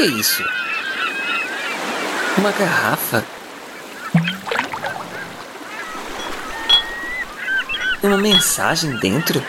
que é isso? Uma garrafa? Uma mensagem dentro?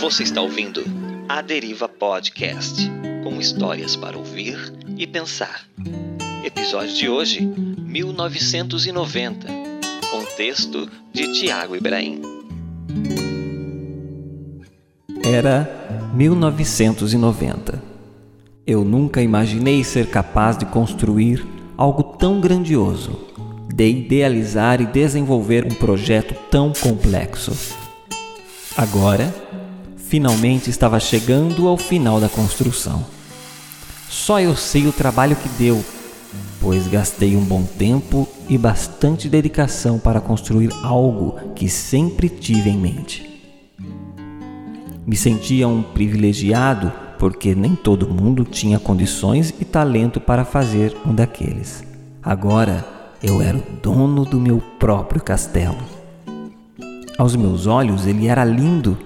Você está ouvindo A Deriva Podcast com histórias para ouvir e pensar. Episódio de hoje, 1990. Um texto de Tiago Ibrahim. Era 1990. Eu nunca imaginei ser capaz de construir algo tão grandioso, de idealizar e desenvolver um projeto tão complexo. Agora, finalmente estava chegando ao final da construção. Só eu sei o trabalho que deu, pois gastei um bom tempo e bastante dedicação para construir algo que sempre tive em mente. Me sentia um privilegiado porque nem todo mundo tinha condições e talento para fazer um daqueles. Agora eu era o dono do meu próprio castelo. Aos meus olhos ele era lindo.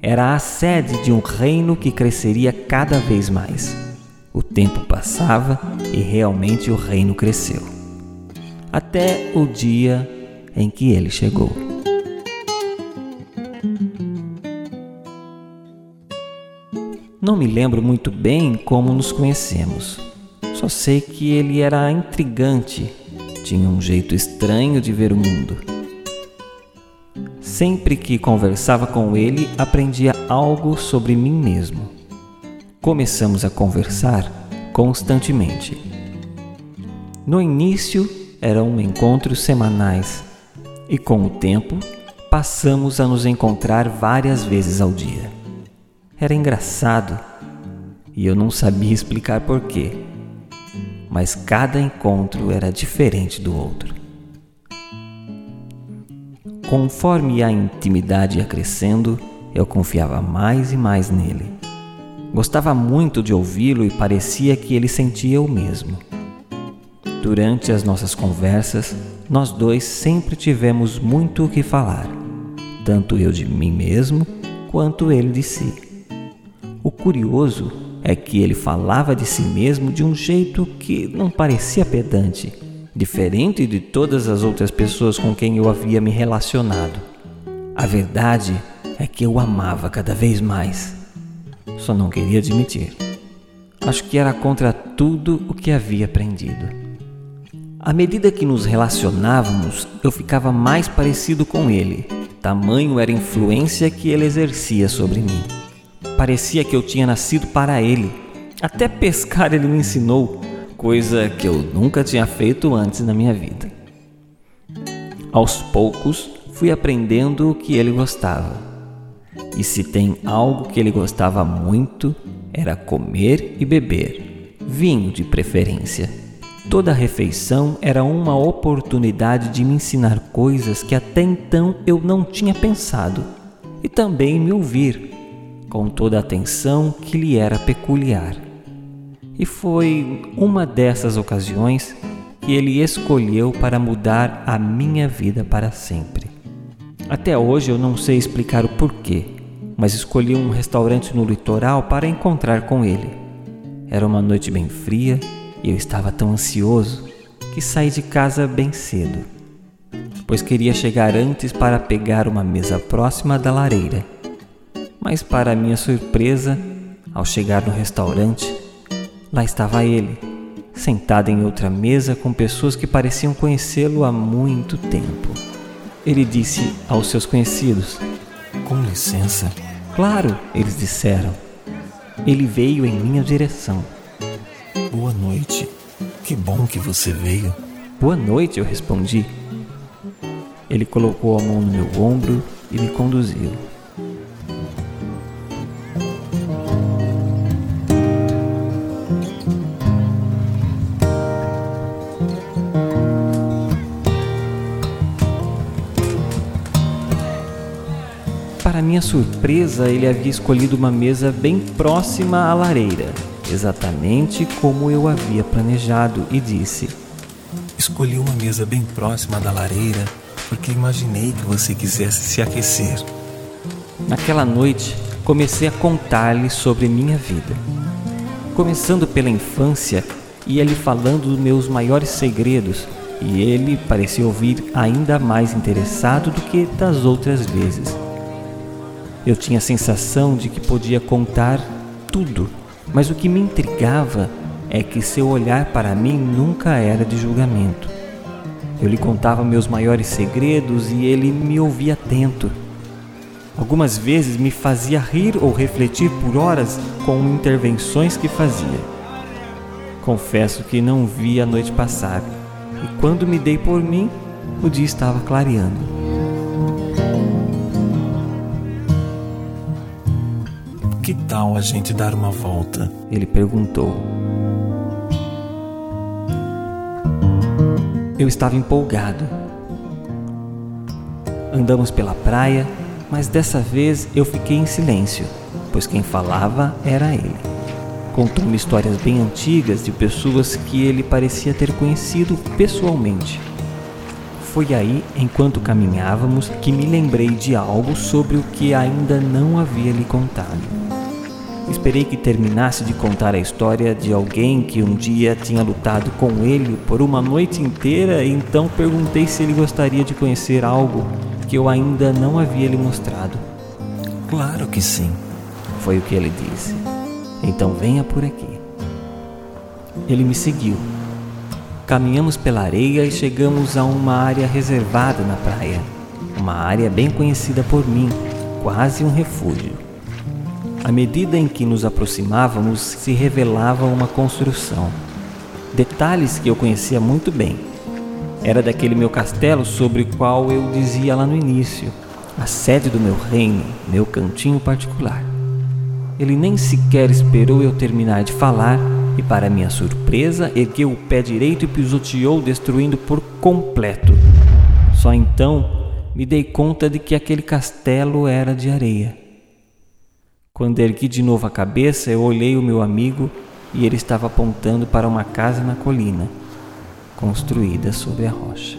Era a sede de um reino que cresceria cada vez mais. O tempo passava e realmente o reino cresceu. Até o dia em que ele chegou. Não me lembro muito bem como nos conhecemos. Só sei que ele era intrigante, tinha um jeito estranho de ver o mundo. Sempre que conversava com ele, aprendia algo sobre mim mesmo. Começamos a conversar constantemente. No início eram encontros semanais e, com o tempo, passamos a nos encontrar várias vezes ao dia. Era engraçado e eu não sabia explicar porquê, mas cada encontro era diferente do outro. Conforme a intimidade ia crescendo, eu confiava mais e mais nele. Gostava muito de ouvi-lo e parecia que ele sentia o mesmo. Durante as nossas conversas, nós dois sempre tivemos muito o que falar, tanto eu de mim mesmo quanto ele de si. Curioso é que ele falava de si mesmo de um jeito que não parecia pedante, diferente de todas as outras pessoas com quem eu havia me relacionado. A verdade é que eu amava cada vez mais. Só não queria admitir. Acho que era contra tudo o que havia aprendido. À medida que nos relacionávamos, eu ficava mais parecido com ele. Tamanho era a influência que ele exercia sobre mim. Parecia que eu tinha nascido para ele. Até pescar ele me ensinou, coisa que eu nunca tinha feito antes na minha vida. Aos poucos, fui aprendendo o que ele gostava. E se tem algo que ele gostava muito, era comer e beber, vinho de preferência. Toda refeição era uma oportunidade de me ensinar coisas que até então eu não tinha pensado e também me ouvir com toda a atenção que lhe era peculiar. E foi uma dessas ocasiões que ele escolheu para mudar a minha vida para sempre. Até hoje eu não sei explicar o porquê, mas escolhi um restaurante no litoral para encontrar com ele. Era uma noite bem fria e eu estava tão ansioso que saí de casa bem cedo, pois queria chegar antes para pegar uma mesa próxima da lareira mas, para minha surpresa, ao chegar no restaurante, lá estava ele, sentado em outra mesa com pessoas que pareciam conhecê-lo há muito tempo. Ele disse aos seus conhecidos: Com licença. Claro, eles disseram. Ele veio em minha direção. Boa noite. Que bom que você veio. Boa noite, eu respondi. Ele colocou a mão no meu ombro e me conduziu. Minha surpresa, ele havia escolhido uma mesa bem próxima à lareira, exatamente como eu havia planejado, e disse: Escolhi uma mesa bem próxima da lareira porque imaginei que você quisesse se aquecer. Naquela noite, comecei a contar-lhe sobre minha vida. Começando pela infância, ia-lhe falando dos meus maiores segredos, e ele parecia ouvir ainda mais interessado do que das outras vezes. Eu tinha a sensação de que podia contar tudo, mas o que me intrigava é que seu olhar para mim nunca era de julgamento. Eu lhe contava meus maiores segredos e ele me ouvia atento. Algumas vezes me fazia rir ou refletir por horas com intervenções que fazia. Confesso que não vi a noite passar, e quando me dei por mim, o dia estava clareando. Que tal a gente dar uma volta? Ele perguntou. Eu estava empolgado. Andamos pela praia, mas dessa vez eu fiquei em silêncio, pois quem falava era ele. Contou-me histórias bem antigas de pessoas que ele parecia ter conhecido pessoalmente. Foi aí, enquanto caminhávamos, que me lembrei de algo sobre o que ainda não havia lhe contado. Esperei que terminasse de contar a história de alguém que um dia tinha lutado com ele por uma noite inteira e então perguntei se ele gostaria de conhecer algo que eu ainda não havia lhe mostrado. Claro que sim, foi o que ele disse. Então venha por aqui. Ele me seguiu. Caminhamos pela areia e chegamos a uma área reservada na praia. Uma área bem conhecida por mim, quase um refúgio. À medida em que nos aproximávamos, se revelava uma construção. Detalhes que eu conhecia muito bem. Era daquele meu castelo sobre o qual eu dizia lá no início, a sede do meu reino, meu cantinho particular. Ele nem sequer esperou eu terminar de falar e, para minha surpresa, ergueu o pé direito e pisoteou, destruindo por completo. Só então me dei conta de que aquele castelo era de areia. Quando ergui de novo a cabeça, eu olhei o meu amigo e ele estava apontando para uma casa na colina, construída sobre a rocha.